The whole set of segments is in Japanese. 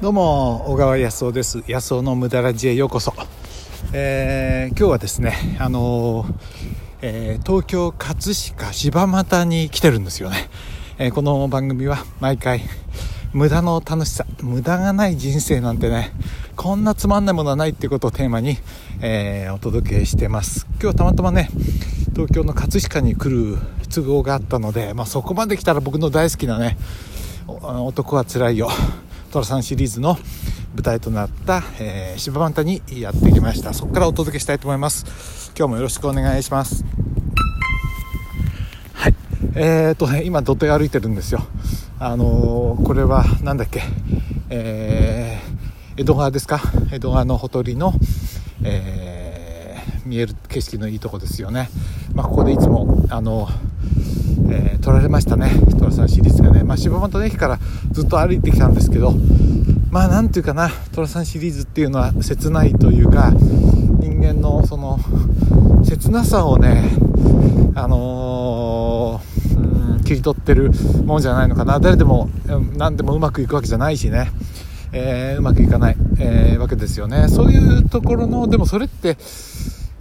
どうも小川康夫です。康夫の無駄ラジへようこそ、えー、今日はですねあのーえー、東京葛飾柴又に来てるんですよね、えー、この番組は毎回無駄の楽しさ無駄がない人生なんてねこんなつまんないものはないっていうことをテーマに、えー、お届けしてます。今日たまたまね東京の葛飾に来る都合があったので、まあ、そこまで来たら僕の大好きなね男はつらいよ。寅さんシリーズの舞台となった、えー、柴又にやってきました。そこからお届けしたいと思います。今日もよろしくお願いします。はい。えーとね今土手歩いてるんですよ。あのー、これは何だっけ？えー、江戸川ですか？江戸川のほとりの、えー、見える景色のいいとこですよね、まあ、ここでいつもあのーえー、撮られましたね。寅さんシリーズがね、まあ、柴又の駅からずっと歩いてきたんですけどまあなんていうかな寅さんシリーズっていうのは切ないというか人間のその切なさをねあのー、切り取ってるもんじゃないのかな。誰でも何でもうまくいくわけじゃないしね。えー、うまくいかない、えー、わけですよね。そういうところのでもそれって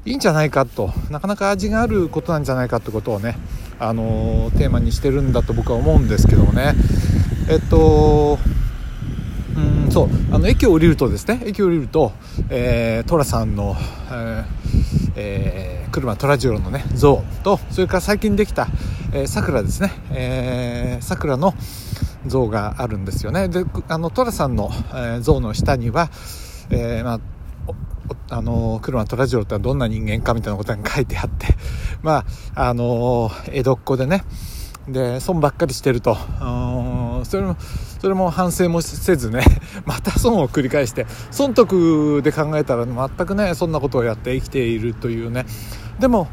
いいんじゃないかと。なかなか味があることなんじゃないかってことをねあのテーマにしてるんだと僕は思うんですけどもね。えっとうんそうあの駅を降りるとですね駅を降りると、えー、寅さんの、えーえー、車虎次郎のね像とそれから最近できたさくらですねさくらの像があるんですよね。であの寅さんの、えー、像の下には、えーまああの車虎次郎ってどんな人間かみたいなことが書いてあって まああの江戸っ子でねで損ばっかりしてるとそれもそれも反省もせずね また損を繰り返して損得で考えたら全くねそんなことをやって生きているというね。でも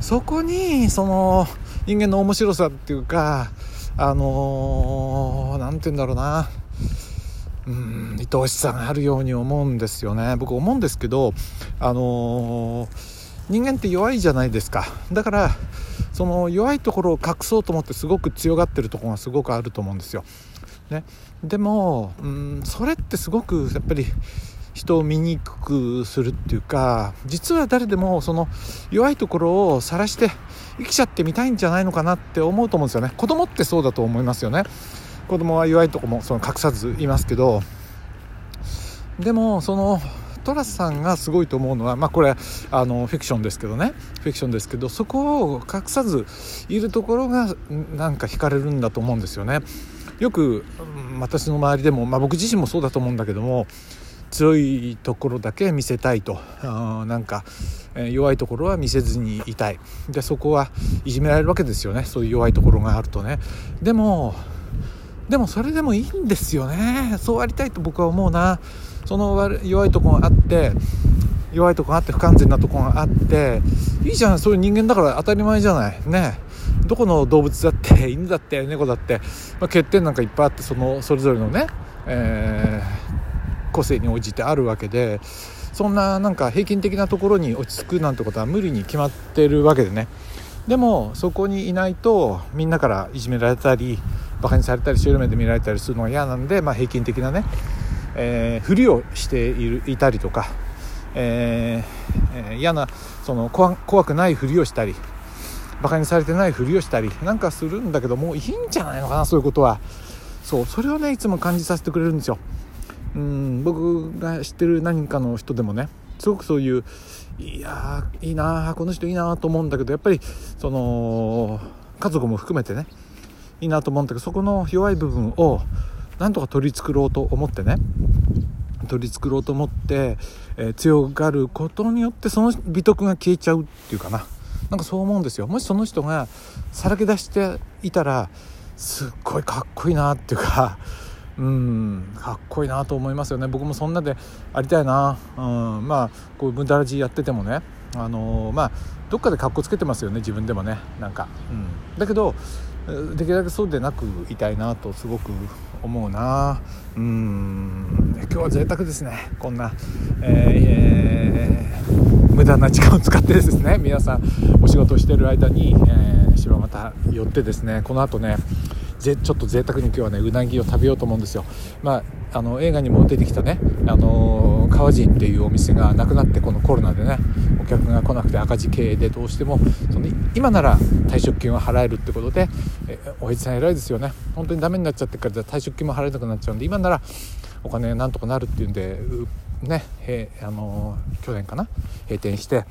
そこにその人間の面白さっていうかあの何、て言うんだろうな。うん愛おしさがあるように思うんですよね。僕思うんですけどあのー、人間って弱いじゃないですか。だからその弱いところを隠そうと思ってすごく強がってるところがすごくあると思うんですよ、ね、でもうんそれってすごくやっぱり人を見にくくするっていうか実は誰でもその弱いところを晒して生きちゃってみたいんじゃないのかなって思うと思うんですよね。子供ってそうだと思いますよね。子供は弱いとこもその隠さずいますけど。でもそのトラスさんがすごいと思うのは、まあ、これあのフィクションですけどね。フィクションですけどそこを隠さずいるところがなんか惹かれるんだと思うんですよね。よく私の周りでも、まあ、僕自身もそうだと思うんだけども強いところだけ見せたいと。なんか、弱いところは見せずにいたい。でそこはいじめられるわけですよね。そういう弱いところがあるとね。でもでもそれでもいいんですよね。そうありたいと僕は思うな。その弱いとこがあって弱いとこがあって不完全なとこがあっていいじゃんそういう人間だから当たり前じゃない。ね。どこの動物だって 犬だって猫だって、まあ、欠点なんかいっぱいあってそのそれぞれのね、えー、個性に応じてあるわけでそんななんか平均的なところに落ち着くなんてことは無理に決まってるわけでね。でもそこにいないとみんなからいじめられたりバカにされたり白目で見られたりするのが嫌なんで、まあ、平均的なね、えー、ふりをしているいたりとか、えー、嫌なその怖くないふりをしたりバカにされてないふりをしたりなんかするんだけどもういいんじゃないのかなそういうことは。そうそれをねいつも感じさせてくれるんですよ。うん僕が知ってる何かの人でもねすごくそういういやいいなこの人いいなと思うんだけどやっぱりその家族も含めてねいいなと思うんだけどそこの弱い部分をなんとか取り繕ろうと思ってね取り繕ろうと思って、えー、強がることによってその美徳が消えちゃうっていうかな。なんかそう思うんですよ。もしその人がさらけ出していたらすっごいかっこいいなっていうか うんかっこいいなと思いますよね。僕もそんなでありたいな、うん、まあこう無駄ラジやっててもね。あのー、まあどっかでかっこつけてますよね。自分でもね。なんか、うん、だけどできるだけそうでなくいたいなとすごく思うな。うん。今日は贅沢ですね。こんな、えー、無駄な時間を使ってですね。皆さんお仕事をしてる間に、えー、柴又寄ってですね。この後ねぜちょっと贅沢に今日はねうなぎを食べようと思うんですよ。まああの映画にも出てきたねあの川人っていうお店がなくなってこのコロナでね。客が来なくて赤字経営でどうしてもその今なら退職金は払えるってことでえおやじさん偉いですよね。本当にダメになっちゃってから退職金も払えなくなっちゃうんで今ならお金なんとかなるっていうんでねあの去年かな閉店して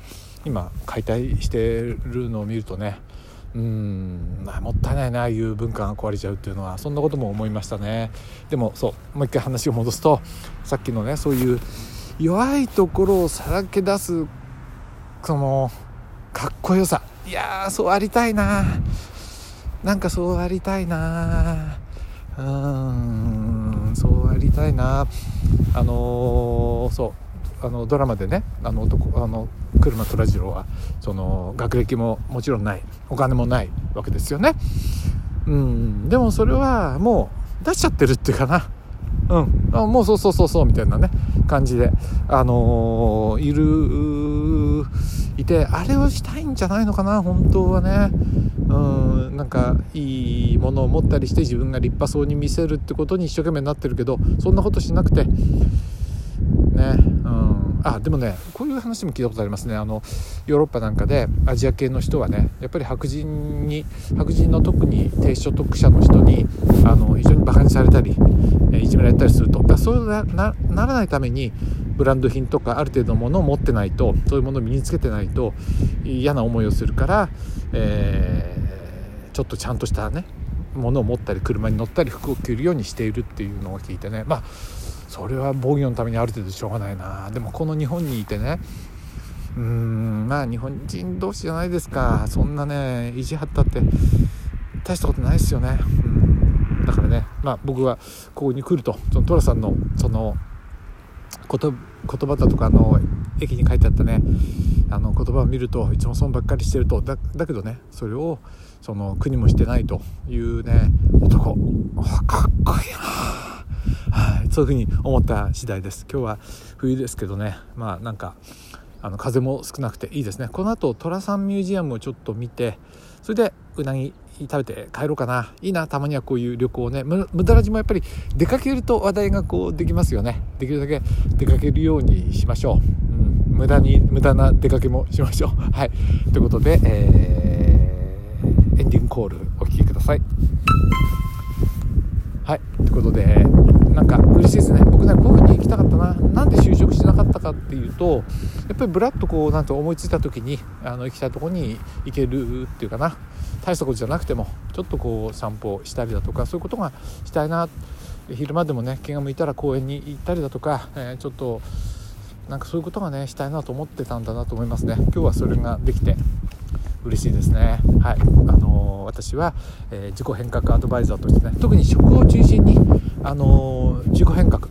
今解体してるのを見るとねうん、もったいないなああいう文化が壊れちゃうっていうのは。そんなことも思いましたね。でもそうもう一回話を戻すとさっきのねそういう弱いところをさらけ出すそのかっこよさ。いやそうありたいな。なんかそうありたいな。うんそうありたいな。あのー、そう。あのドラマでねあの男あの車虎次郎はその学歴ももちろんない。お金もないわけですよね。うんでもそれはもう出しちゃってるっていうかな。うん。あもうそうそうそうそうみたいなね感じで。あのー、いるいてあれをしたいんじゃないのかな本当はね。うんなんかいいものを持ったりして自分が立派そうに見せるってことに一生懸命になってるけどそんなことしなくて。ね。あでもねこういう話も聞いたことありますね。あのヨーロッパなんかでアジア系の人はねやっぱり白人に白人の特に低所得者の人にあの非常にバカにされたりいじめられたりすると。だそうなならないためにブランド品とかある程度のものを持ってないとそういうものを身につけてないと嫌な思いをするから、えー、ちょっとちゃんとしたねものを持ったり車に乗ったり服を着るようにしているっていうのを聞いてね。まあそれは防御のためにある程度しょうがないな。でもこの日本にいてね。うーんまあ日本人同士じゃないですか。そんなね意地張ったって大したことないですよね。うん。だからねまあ僕はここに来るとその寅さんのその言葉だとかの駅に書いてあったねあの言葉を見るといつも損ばっかりしてると。だだけどねそれをその国もしてないというね男。かっこいいな。はい、そういうふうに思った次第です。今日は冬ですけどね。まあなんかあの風も少なくていいですね。この後寅さんミュージアムをちょっと見てそれでうなぎ食べて帰ろうかな。いいな。たまにはこういう旅行ね。無駄なじもやっぱり出かけると話題がこうできますよね。できるだけ出かけるようにしましょう、うん、無駄に無駄な出かけもしましょう。はい。ということで、えー、エンディングコールお聴きください。はい。ということでなんか嬉しいですね。僕ねこういう風に行きたかったな。なんで就職しなかったかっていうとやっぱりブラッとこうなんと思いついた時にあの行きたいとこに行けるっていうかな。大したことじゃなくてもちょっとこう散歩したりだとかそういうことがしたいな。昼間でもね気が向いたら公園に行ったりだとか、えー、ちょっとなんかそういうことがねしたいなと思ってたんだなと思いますね。今日はそれができて。嬉しいですね。はい。あのー、私は、えー、自己変革アドバイザーとしてね特に食を中心にあのー、自己変革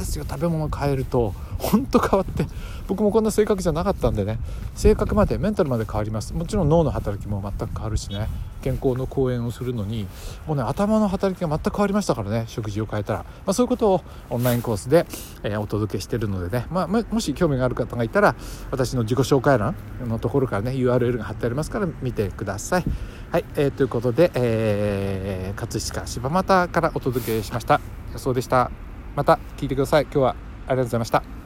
ですよ。食べ物変えると本当変わって僕もこんな性格じゃなかったんでね。性格までメンタルまで変わります。もちろん脳の働きも全く変わるしね。健康の講演をするのにもうね頭の働きが全く変わりましたからね。食事を変えたら、まあ、そういうことをオンラインコースで、えー、お届けしてるのでね、まあ、もし興味がある方がいたら私の自己紹介欄のところからね URL が貼ってありますから見てください。はい、えー、ということで、えー、葛飾柴又からお届けしました。予想でした。また聞いてください。今日はありがとうございました。